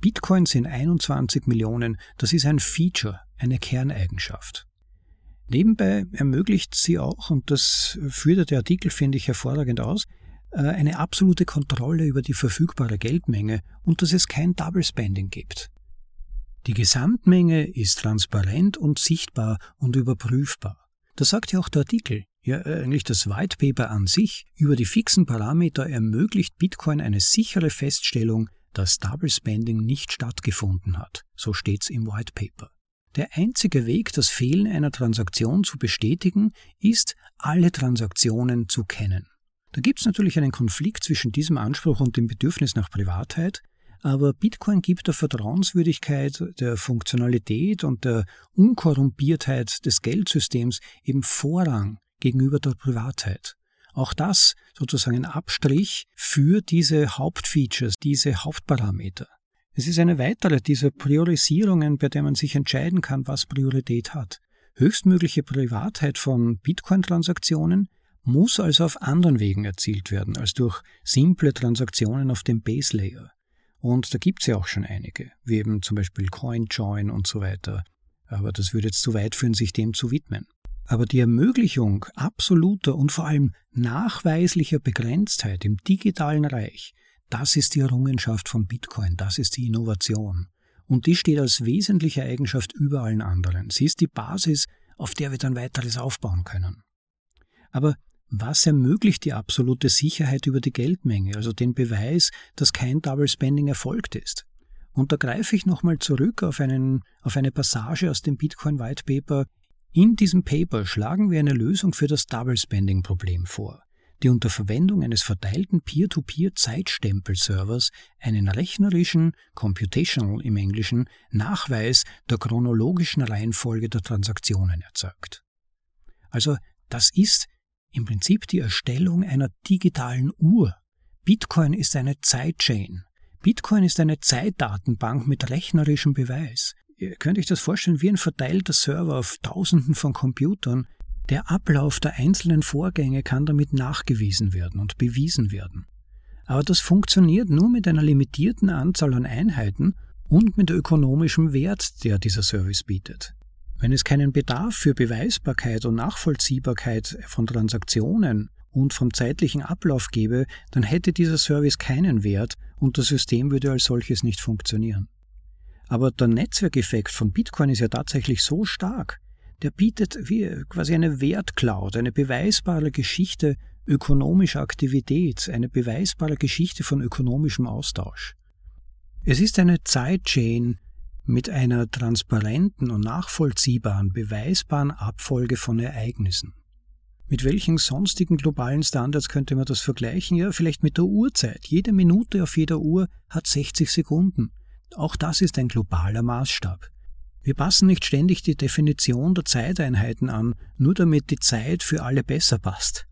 Bitcoin sind 21 Millionen, das ist ein Feature, eine Kerneigenschaft. Nebenbei ermöglicht sie auch, und das führt der Artikel, finde ich, hervorragend aus, äh, eine absolute Kontrolle über die verfügbare Geldmenge und dass es kein Double Spending gibt. Die Gesamtmenge ist transparent und sichtbar und überprüfbar. Das sagt ja auch der Artikel. Ja, eigentlich das White Paper an sich über die fixen Parameter ermöglicht Bitcoin eine sichere Feststellung, dass Double Spending nicht stattgefunden hat. So steht's im White Paper. Der einzige Weg, das Fehlen einer Transaktion zu bestätigen, ist, alle Transaktionen zu kennen. Da gibt es natürlich einen Konflikt zwischen diesem Anspruch und dem Bedürfnis nach Privatheit, aber Bitcoin gibt der Vertrauenswürdigkeit, der Funktionalität und der Unkorrumpiertheit des Geldsystems eben Vorrang gegenüber der Privatheit. Auch das sozusagen ein Abstrich für diese Hauptfeatures, diese Hauptparameter. Es ist eine weitere dieser Priorisierungen, bei der man sich entscheiden kann, was Priorität hat. Höchstmögliche Privatheit von Bitcoin-Transaktionen muss also auf anderen Wegen erzielt werden als durch simple Transaktionen auf dem Base Layer. Und da gibt es ja auch schon einige, wie eben zum Beispiel CoinJoin und so weiter. Aber das würde jetzt zu weit führen, sich dem zu widmen. Aber die Ermöglichung absoluter und vor allem nachweislicher Begrenztheit im digitalen Reich, Das ist die Errungenschaft von Bitcoin, das ist die Innovation. Und die steht als wesentliche Eigenschaft über allen anderen. Sie ist die Basis, auf der wir dann weiteres aufbauen können. Aber was ermöglicht die absolute Sicherheit über die Geldmenge, also den Beweis, dass kein Double Spending erfolgt ist? Und da greife ich nochmal zurück auf, einen, auf eine Passage aus dem Bitcoin White Paper. In diesem Paper schlagen wir eine Lösung für das Double Spending Problem vor, die unter Verwendung eines verteilten Peer-to-Peer-Zeitstempel-Servers einen rechnerischen, computational im Englischen, Nachweis der chronologischen Reihenfolge der Transaktionen erzeugt. Also das ist im Prinzip die Erstellung einer digitalen Uhr. Bitcoin ist eine Zeitchain. Bitcoin ist eine Zeitdatenbank mit rechnerischem Beweis. Ihr könnt euch das vorstellen wie ein verteilter Server auf Tausenden von Computern. Der Ablauf der einzelnen Vorgänge kann damit nachgewiesen werden und bewiesen werden. Aber das funktioniert nur mit einer limitierten Anzahl an Einheiten und mit ökonomischem Wert, der dieser Service bietet. Wenn es keinen Bedarf für Beweisbarkeit und Nachvollziehbarkeit von Transaktionen und vom zeitlichen Ablauf gäbe, dann hätte dieser Service keinen Wert und das System würde als solches nicht funktionieren. Aber der Netzwerkeffekt von Bitcoin ist ja tatsächlich so stark. Der bietet quasi eine Wertcloud, eine beweisbare Geschichte ökonomischer Aktivität, eine beweisbare Geschichte von ökonomischem Austausch. Es ist eine Zeitchain, mit einer transparenten und nachvollziehbaren, beweisbaren Abfolge von Ereignissen. Mit welchen sonstigen globalen Standards könnte man das vergleichen? Ja, vielleicht mit der Uhrzeit. Jede Minute auf jeder Uhr hat 60 Sekunden. Auch das ist ein globaler Maßstab. Wir passen nicht ständig die Definition der Zeiteinheiten an, nur damit die Zeit für alle besser passt.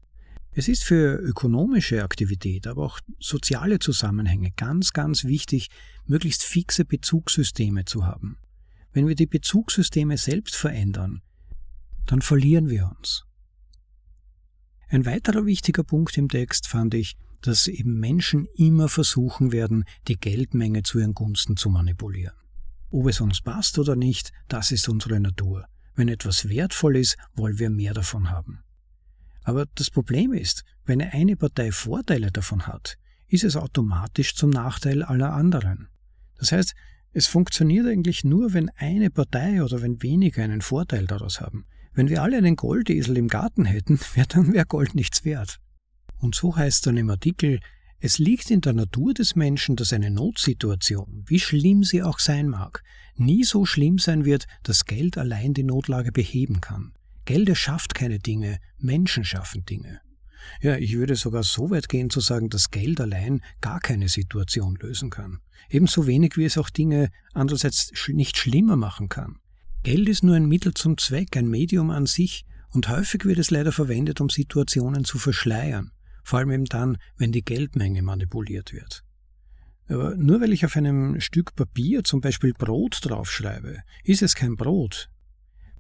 Es ist für ökonomische Aktivität, aber auch soziale Zusammenhänge ganz, ganz wichtig, möglichst fixe Bezugssysteme zu haben. Wenn wir die Bezugssysteme selbst verändern, dann verlieren wir uns. Ein weiterer wichtiger Punkt im Text fand ich, dass eben Menschen immer versuchen werden, die Geldmenge zu ihren Gunsten zu manipulieren. Ob es uns passt oder nicht, das ist unsere Natur. Wenn etwas wertvoll ist, wollen wir mehr davon haben. Aber das Problem ist, wenn eine Partei Vorteile davon hat, ist es automatisch zum Nachteil aller anderen. Das heißt, es funktioniert eigentlich nur, wenn eine Partei oder wenn wenige einen Vorteil daraus haben. Wenn wir alle einen Goldesel im Garten hätten, wäre dann wäre Gold nichts wert. Und so heißt dann im Artikel, es liegt in der Natur des Menschen, dass eine Notsituation, wie schlimm sie auch sein mag, nie so schlimm sein wird, dass Geld allein die Notlage beheben kann. Geld erschafft keine Dinge, Menschen schaffen Dinge. Ja, ich würde sogar so weit gehen zu sagen, dass Geld allein gar keine Situation lösen kann. Ebenso wenig wie es auch Dinge andererseits nicht schlimmer machen kann. Geld ist nur ein Mittel zum Zweck, ein Medium an sich, und häufig wird es leider verwendet, um Situationen zu verschleiern, vor allem eben dann, wenn die Geldmenge manipuliert wird. Aber nur weil ich auf einem Stück Papier zum Beispiel Brot draufschreibe, ist es kein Brot,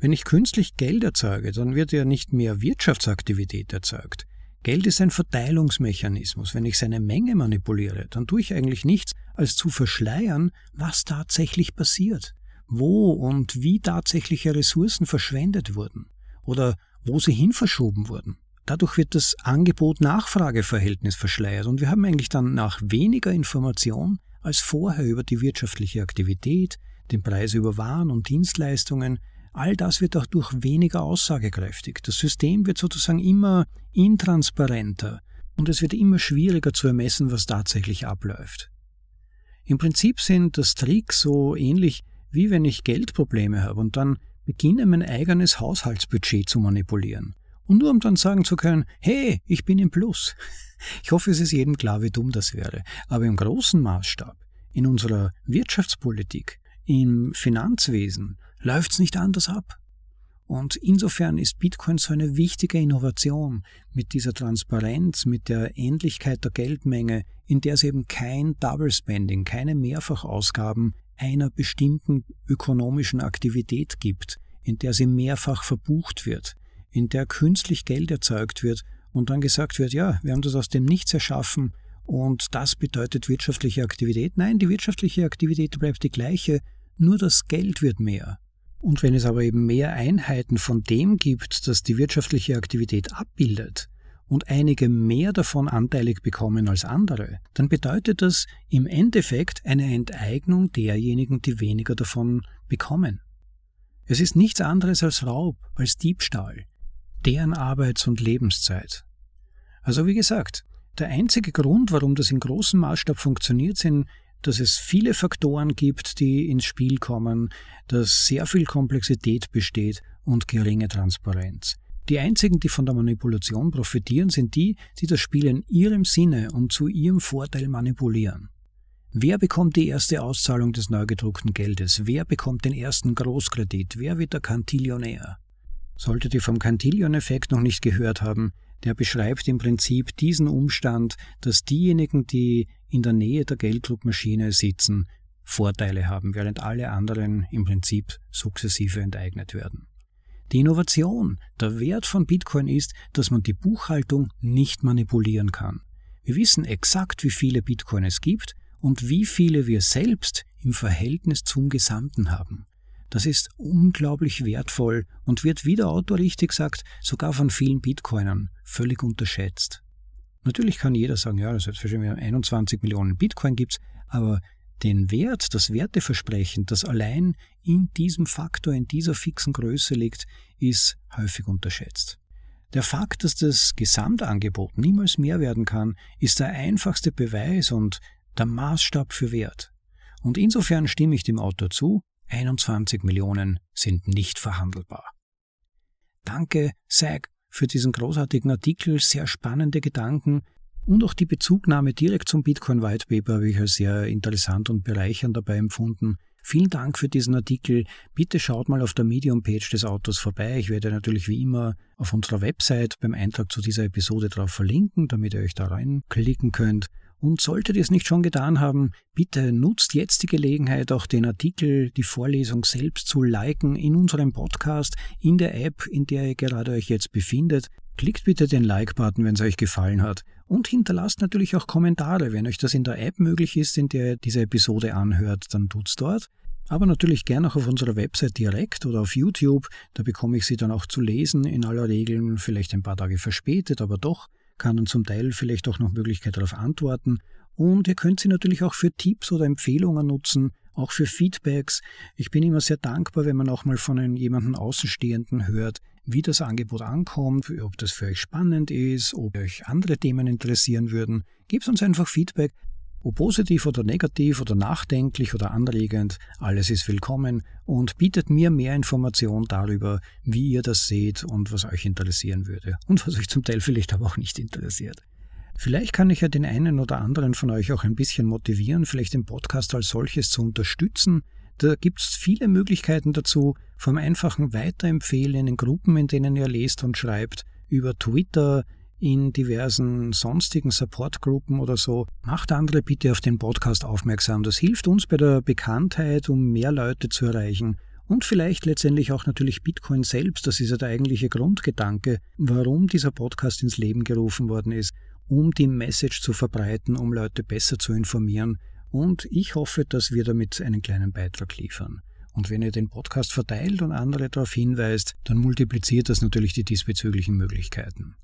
wenn ich künstlich Geld erzeuge, dann wird ja nicht mehr Wirtschaftsaktivität erzeugt. Geld ist ein Verteilungsmechanismus. Wenn ich seine Menge manipuliere, dann tue ich eigentlich nichts, als zu verschleiern, was tatsächlich passiert, wo und wie tatsächliche Ressourcen verschwendet wurden oder wo sie hin verschoben wurden. Dadurch wird das Angebot-Nachfrage-Verhältnis verschleiert und wir haben eigentlich dann nach weniger Information als vorher über die wirtschaftliche Aktivität, den Preis über Waren und Dienstleistungen, All das wird auch durch weniger aussagekräftig. Das System wird sozusagen immer intransparenter und es wird immer schwieriger zu ermessen, was tatsächlich abläuft. Im Prinzip sind das Tricks so ähnlich wie wenn ich Geldprobleme habe und dann beginne mein eigenes Haushaltsbudget zu manipulieren. Und nur um dann sagen zu können, hey, ich bin im Plus. Ich hoffe, es ist jedem klar, wie dumm das wäre. Aber im großen Maßstab, in unserer Wirtschaftspolitik, im Finanzwesen, läuft es nicht anders ab. Und insofern ist Bitcoin so eine wichtige Innovation mit dieser Transparenz, mit der Ähnlichkeit der Geldmenge, in der es eben kein Double Spending, keine Mehrfachausgaben einer bestimmten ökonomischen Aktivität gibt, in der sie mehrfach verbucht wird, in der künstlich Geld erzeugt wird und dann gesagt wird, ja, wir haben das aus dem Nichts erschaffen und das bedeutet wirtschaftliche Aktivität. Nein, die wirtschaftliche Aktivität bleibt die gleiche, nur das Geld wird mehr. Und wenn es aber eben mehr Einheiten von dem gibt, das die wirtschaftliche Aktivität abbildet, und einige mehr davon anteilig bekommen als andere, dann bedeutet das im Endeffekt eine Enteignung derjenigen, die weniger davon bekommen. Es ist nichts anderes als Raub, als Diebstahl, deren Arbeits- und Lebenszeit. Also wie gesagt, der einzige Grund, warum das in großem Maßstab funktioniert, sind, dass es viele Faktoren gibt, die ins Spiel kommen, dass sehr viel Komplexität besteht und geringe Transparenz. Die einzigen, die von der Manipulation profitieren, sind die, die das Spiel in ihrem Sinne und zu ihrem Vorteil manipulieren. Wer bekommt die erste Auszahlung des neu gedruckten Geldes? Wer bekommt den ersten Großkredit? Wer wird der Kantillionär? Solltet ihr vom Cantillon-Effekt noch nicht gehört haben, der beschreibt im Prinzip diesen Umstand, dass diejenigen, die in der Nähe der Gelddruckmaschine sitzen, Vorteile haben, während alle anderen im Prinzip sukzessive enteignet werden. Die Innovation, der Wert von Bitcoin ist, dass man die Buchhaltung nicht manipulieren kann. Wir wissen exakt, wie viele Bitcoin es gibt und wie viele wir selbst im Verhältnis zum Gesamten haben. Das ist unglaublich wertvoll und wird, wie der Autor richtig sagt, sogar von vielen Bitcoinern völlig unterschätzt. Natürlich kann jeder sagen, ja, selbstverständlich 21 Millionen Bitcoin gibt's, aber den Wert, das Werteversprechen, das allein in diesem Faktor, in dieser fixen Größe liegt, ist häufig unterschätzt. Der Fakt, dass das Gesamtangebot niemals mehr werden kann, ist der einfachste Beweis und der Maßstab für Wert. Und insofern stimme ich dem Autor zu, 21 Millionen sind nicht verhandelbar. Danke, Zach, für diesen großartigen Artikel, sehr spannende Gedanken und auch die Bezugnahme direkt zum Bitcoin White Paper habe ich als sehr interessant und bereichernd dabei empfunden. Vielen Dank für diesen Artikel. Bitte schaut mal auf der Medium-Page des Autos vorbei. Ich werde natürlich wie immer auf unserer Website beim Eintrag zu dieser Episode drauf verlinken, damit ihr euch da reinklicken könnt. Und solltet ihr es nicht schon getan haben, bitte nutzt jetzt die Gelegenheit, auch den Artikel, die Vorlesung selbst zu liken in unserem Podcast, in der App, in der ihr gerade euch jetzt befindet. Klickt bitte den Like-Button, wenn es euch gefallen hat. Und hinterlasst natürlich auch Kommentare. Wenn euch das in der App möglich ist, in der ihr diese Episode anhört, dann tut's dort. Aber natürlich gerne auch auf unserer Website direkt oder auf YouTube. Da bekomme ich sie dann auch zu lesen, in aller Regel vielleicht ein paar Tage verspätet, aber doch kann dann zum Teil vielleicht auch noch Möglichkeit darauf antworten. Und ihr könnt sie natürlich auch für Tipps oder Empfehlungen nutzen, auch für Feedbacks. Ich bin immer sehr dankbar, wenn man auch mal von einem jemanden Außenstehenden hört, wie das Angebot ankommt, ob das für euch spannend ist, ob euch andere Themen interessieren würden. Gebt uns einfach Feedback. Ob positiv oder negativ oder nachdenklich oder anregend, alles ist willkommen und bietet mir mehr Information darüber, wie ihr das seht und was euch interessieren würde und was euch zum Teil vielleicht aber auch nicht interessiert. Vielleicht kann ich ja den einen oder anderen von euch auch ein bisschen motivieren, vielleicht den Podcast als solches zu unterstützen. Da gibt es viele Möglichkeiten dazu, vom einfachen Weiterempfehlen in Gruppen, in denen ihr lest und schreibt, über Twitter, in diversen sonstigen Supportgruppen oder so. Macht andere bitte auf den Podcast aufmerksam. Das hilft uns bei der Bekanntheit, um mehr Leute zu erreichen. Und vielleicht letztendlich auch natürlich Bitcoin selbst. Das ist ja der eigentliche Grundgedanke, warum dieser Podcast ins Leben gerufen worden ist, um die Message zu verbreiten, um Leute besser zu informieren. Und ich hoffe, dass wir damit einen kleinen Beitrag liefern. Und wenn ihr den Podcast verteilt und andere darauf hinweist, dann multipliziert das natürlich die diesbezüglichen Möglichkeiten.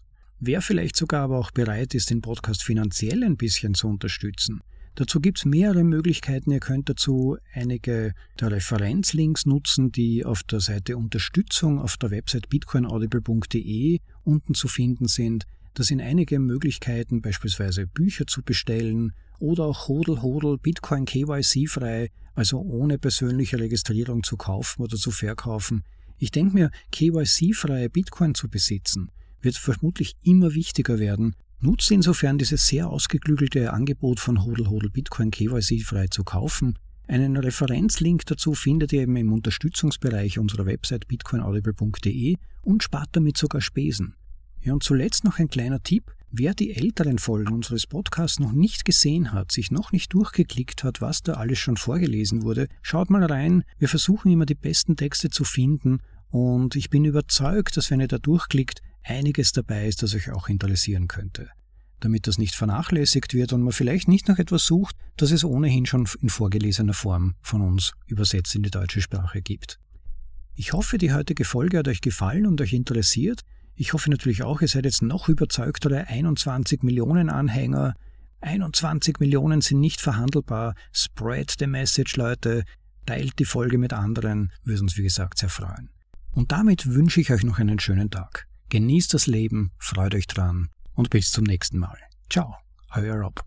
Wer vielleicht sogar aber auch bereit ist, den Podcast finanziell ein bisschen zu unterstützen. Dazu gibt es mehrere Möglichkeiten. Ihr könnt dazu einige der Referenzlinks nutzen, die auf der Seite Unterstützung auf der Website bitcoinaudible.de unten zu finden sind. Das sind einige Möglichkeiten, beispielsweise Bücher zu bestellen oder auch Hodel Hodel Bitcoin KYC frei, also ohne persönliche Registrierung zu kaufen oder zu verkaufen. Ich denke mir, KYC freie Bitcoin zu besitzen, wird vermutlich immer wichtiger werden. Nutzt insofern dieses sehr ausgeklügelte Angebot von Hodel Hodel Bitcoin KYC frei zu kaufen. Einen Referenzlink dazu findet ihr eben im Unterstützungsbereich unserer Website bitcoinaudible.de und spart damit sogar Spesen. Ja, und zuletzt noch ein kleiner Tipp. Wer die älteren Folgen unseres Podcasts noch nicht gesehen hat, sich noch nicht durchgeklickt hat, was da alles schon vorgelesen wurde, schaut mal rein. Wir versuchen immer die besten Texte zu finden und ich bin überzeugt, dass wenn ihr da durchklickt, einiges dabei ist, das euch auch interessieren könnte, damit das nicht vernachlässigt wird und man vielleicht nicht noch etwas sucht, das es ohnehin schon in vorgelesener Form von uns übersetzt in die deutsche Sprache gibt. Ich hoffe, die heutige Folge hat euch gefallen und euch interessiert. Ich hoffe natürlich auch, ihr seid jetzt noch überzeugtere 21 Millionen Anhänger. 21 Millionen sind nicht verhandelbar. Spread the message, Leute. Teilt die Folge mit anderen. Würde uns, wie gesagt, sehr freuen. Und damit wünsche ich euch noch einen schönen Tag. Genießt das Leben, freut euch dran und bis zum nächsten Mal. Ciao, euer Rob.